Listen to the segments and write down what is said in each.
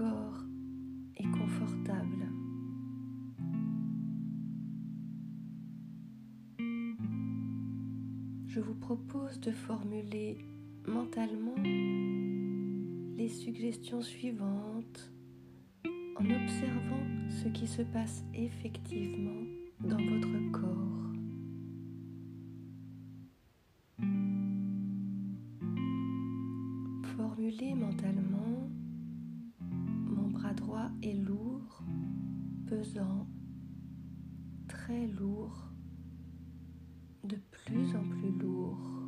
corps est confortable. Je vous propose de formuler mentalement les suggestions suivantes en observant ce qui se passe effectivement dans votre corps. Est lourd, pesant, très lourd, de plus en plus lourd.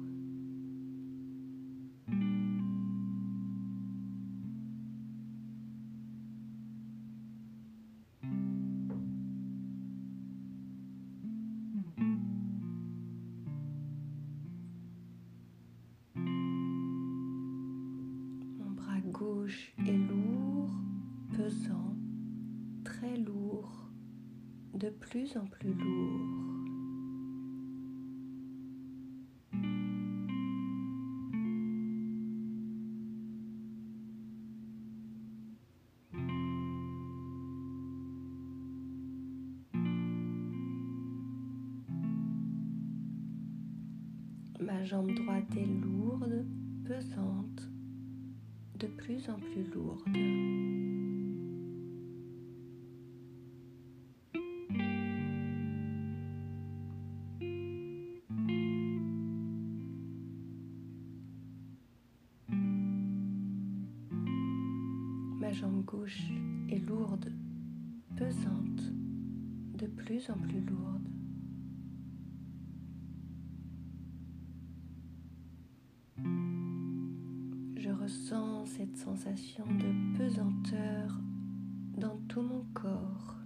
De plus en plus lourd. Ma jambe droite est lourde, pesante, de plus en plus lourde. Ma jambe gauche est lourde, pesante, de plus en plus lourde. ressens cette sensation de pesanteur dans tout mon corps.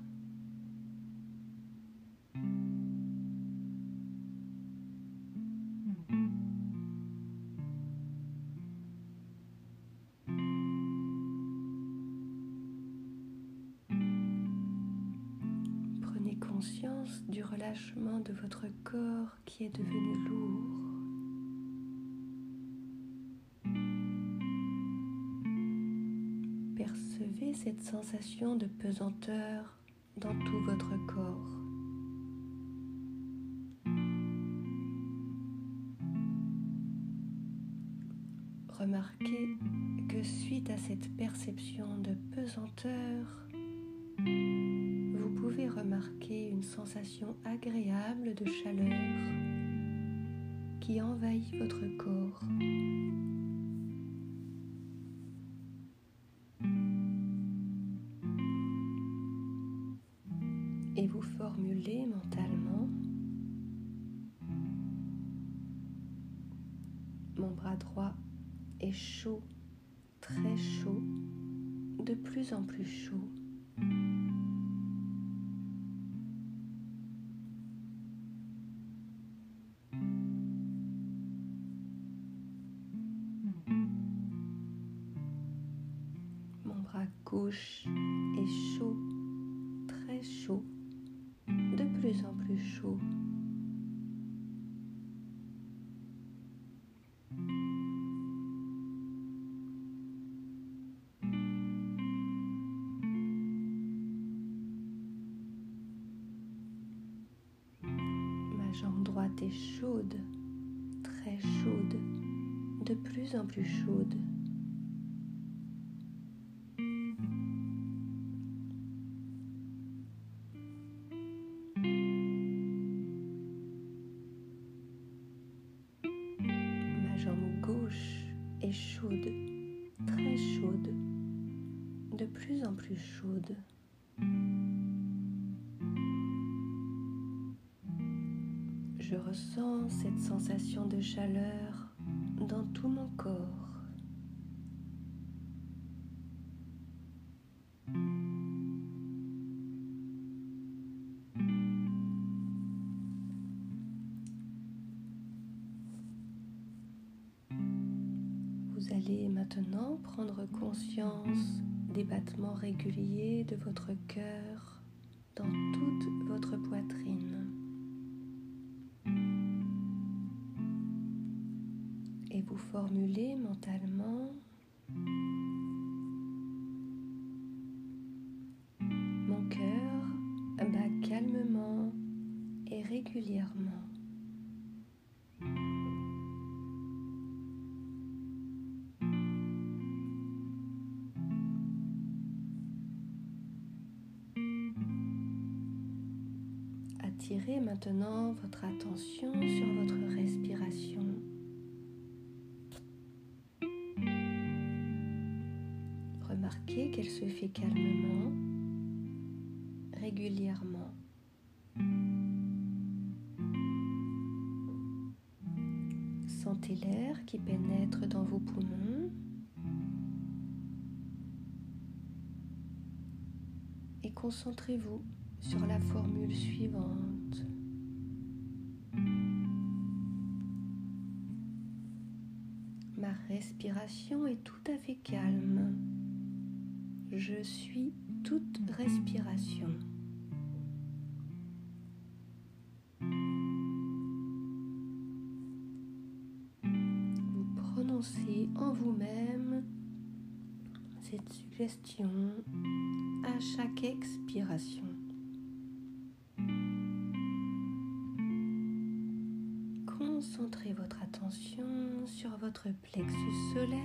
Conscience du relâchement de votre corps qui est devenu lourd. cette sensation de pesanteur dans tout votre corps. Remarquez que suite à cette perception de pesanteur, vous pouvez remarquer une sensation agréable de chaleur qui envahit votre corps. mentalement mon bras droit est chaud, très chaud, de plus en plus chaud. Gauche est chaud, très chaud plus en plus chaud. Ma jambe droite est chaude, très chaude, de plus en plus chaude. Chaude, très chaude, de plus en plus chaude. Je ressens cette sensation de chaleur dans tout mon corps. Maintenant prendre conscience des battements réguliers de votre cœur dans toute votre poitrine. et vous formulez mentalement Mon cœur bat calmement et régulièrement. Attirez maintenant votre attention sur votre respiration. Remarquez qu'elle se fait calmement, régulièrement. Sentez l'air qui pénètre dans vos poumons et concentrez-vous sur la formule suivante. Ma respiration est tout à fait calme. Je suis toute respiration. Vous prononcez en vous-même cette suggestion à chaque expiration. Concentrez votre attention sur votre plexus solaire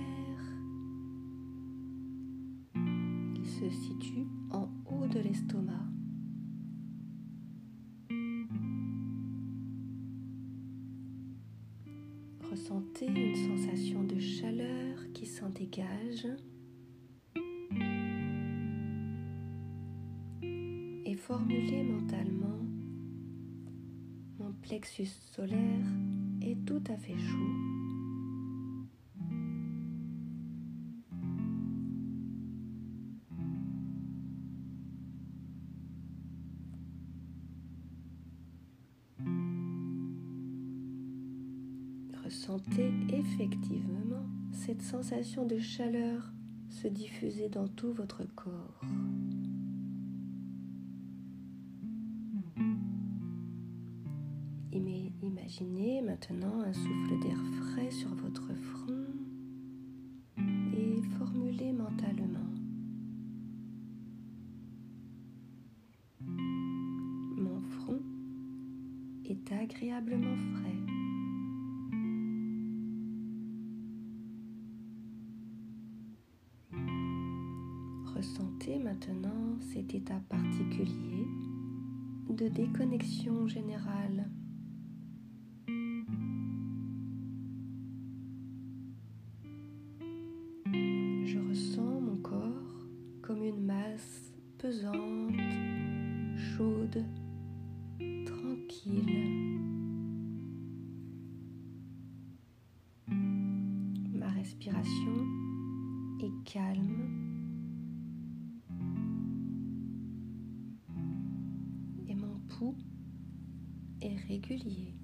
qui se situe en haut de l'estomac. Ressentez une sensation de chaleur qui s'en dégage et formulez mentalement mon plexus solaire est tout à fait chaud. Ressentez effectivement cette sensation de chaleur se diffuser dans tout votre corps. Imaginez maintenant un souffle d'air frais sur votre front et formulez mentalement. Mon front est agréablement frais. Maintenant cet état particulier de déconnexion générale pesante, chaude, tranquille. Ma respiration est calme. Est régulier.